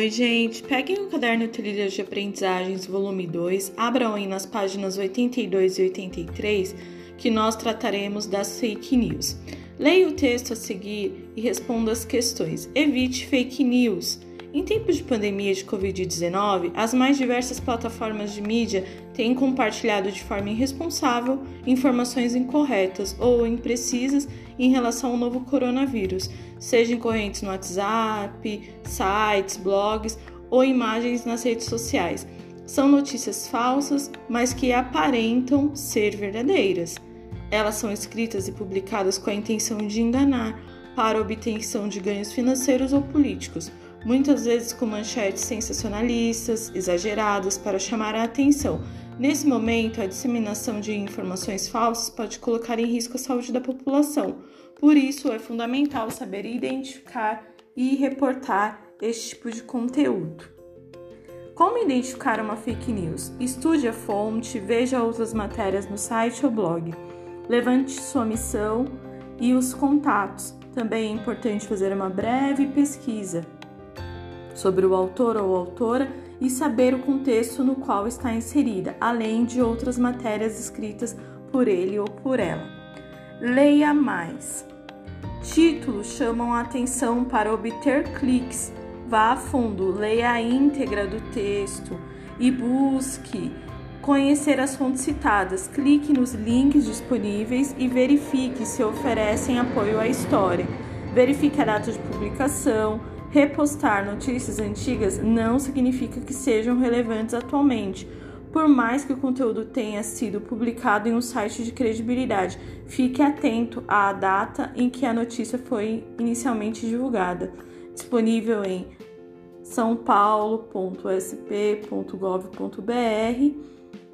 Oi, gente. Peguem o caderno Trilhas de Aprendizagens, volume 2, abram aí nas páginas 82 e 83, que nós trataremos das fake news. Leia o texto a seguir e responda as questões. Evite fake news. Em tempos de pandemia de Covid-19, as mais diversas plataformas de mídia têm compartilhado de forma irresponsável informações incorretas ou imprecisas em relação ao novo coronavírus, seja em correntes no WhatsApp, sites, blogs ou imagens nas redes sociais. São notícias falsas, mas que aparentam ser verdadeiras. Elas são escritas e publicadas com a intenção de enganar, para obtenção de ganhos financeiros ou políticos muitas vezes com manchetes sensacionalistas, exageradas para chamar a atenção. Nesse momento, a disseminação de informações falsas pode colocar em risco a saúde da população. Por isso, é fundamental saber identificar e reportar este tipo de conteúdo. Como identificar uma fake news? Estude a fonte, veja outras matérias no site ou blog. Levante sua missão e os contatos. Também é importante fazer uma breve pesquisa sobre o autor ou autora e saber o contexto no qual está inserida, além de outras matérias escritas por ele ou por ela. Leia mais. Títulos chamam a atenção para obter cliques. Vá a fundo, leia a íntegra do texto e busque conhecer as fontes citadas. Clique nos links disponíveis e verifique se oferecem apoio à história. Verifique a data de publicação, Repostar notícias antigas não significa que sejam relevantes atualmente. Por mais que o conteúdo tenha sido publicado em um site de credibilidade, fique atento à data em que a notícia foi inicialmente divulgada. Disponível em sãopaulo.sp.gov.br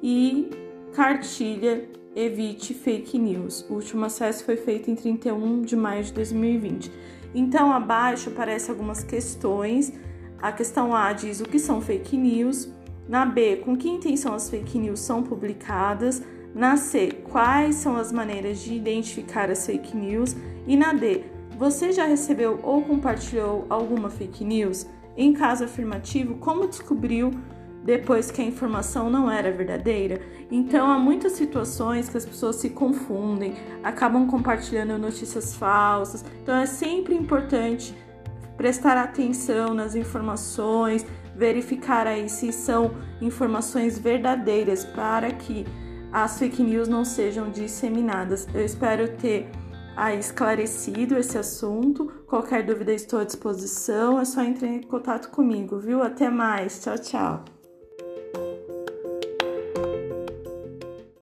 e cartilha Evite Fake News. O último acesso foi feito em 31 de maio de 2020. Então, abaixo aparecem algumas questões. A questão A diz o que são fake news. Na B, com que intenção as fake news são publicadas. Na C, quais são as maneiras de identificar as fake news. E na D, você já recebeu ou compartilhou alguma fake news? Em caso afirmativo, como descobriu depois que a informação não era verdadeira. Então, há muitas situações que as pessoas se confundem, acabam compartilhando notícias falsas. Então, é sempre importante prestar atenção nas informações, verificar aí se são informações verdadeiras para que as fake news não sejam disseminadas. Eu espero ter aí esclarecido esse assunto. Qualquer dúvida estou à disposição, é só entrar em contato comigo, viu? Até mais. Tchau, tchau.